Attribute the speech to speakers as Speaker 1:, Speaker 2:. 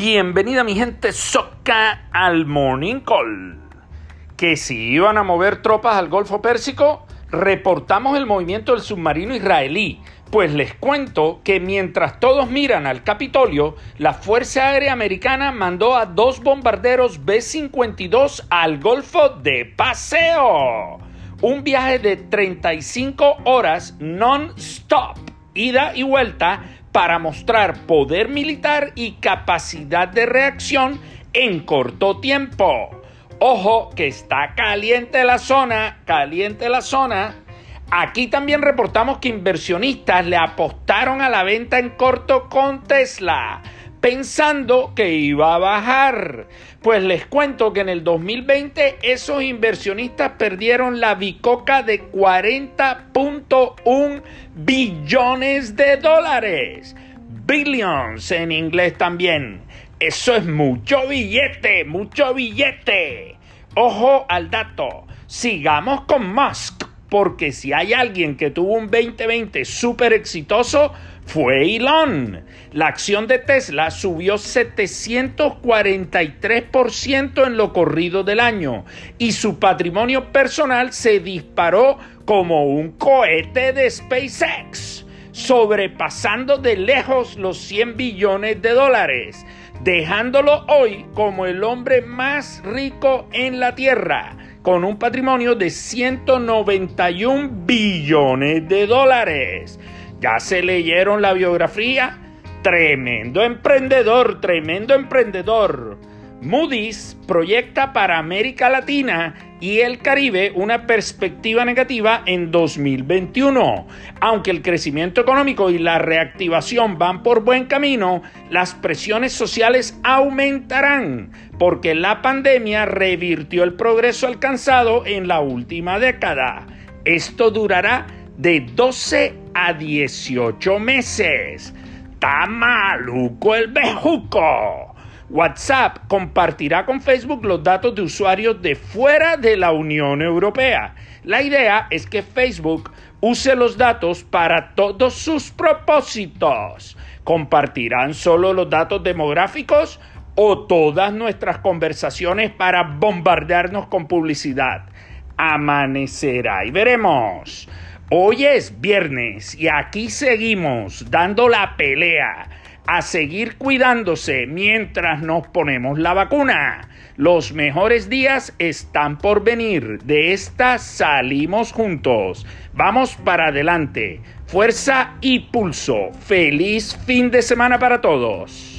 Speaker 1: Bienvenida mi gente soca al Morning Call. Que si iban a mover tropas al Golfo Pérsico, reportamos el movimiento del submarino israelí. Pues les cuento que mientras todos miran al Capitolio, la Fuerza Aérea Americana mandó a dos bombarderos B-52 al Golfo de paseo. Un viaje de 35 horas non-stop, ida y vuelta para mostrar poder militar y capacidad de reacción en corto tiempo. Ojo que está caliente la zona, caliente la zona. Aquí también reportamos que inversionistas le apostaron a la venta en corto con Tesla pensando que iba a bajar. Pues les cuento que en el 2020 esos inversionistas perdieron la bicoca de 40.1 billones de dólares. Billions en inglés también. Eso es mucho billete, mucho billete. Ojo al dato. Sigamos con Musk porque si hay alguien que tuvo un 2020 súper exitoso, fue Elon. La acción de Tesla subió 743% en lo corrido del año y su patrimonio personal se disparó como un cohete de SpaceX, sobrepasando de lejos los 100 billones de dólares, dejándolo hoy como el hombre más rico en la Tierra con un patrimonio de 191 billones de dólares. ¿Ya se leyeron la biografía? Tremendo emprendedor, tremendo emprendedor. Moody's proyecta para América Latina y el Caribe una perspectiva negativa en 2021. Aunque el crecimiento económico y la reactivación van por buen camino, las presiones sociales aumentarán porque la pandemia revirtió el progreso alcanzado en la última década. Esto durará de 12 a 18 meses. ¡Está maluco el bejuco! WhatsApp compartirá con Facebook los datos de usuarios de fuera de la Unión Europea. La idea es que Facebook use los datos para todos sus propósitos. ¿Compartirán solo los datos demográficos o todas nuestras conversaciones para bombardearnos con publicidad? Amanecerá y veremos. Hoy es viernes y aquí seguimos dando la pelea a seguir cuidándose mientras nos ponemos la vacuna. Los mejores días están por venir. De esta salimos juntos. Vamos para adelante. Fuerza y pulso. Feliz fin de semana para todos.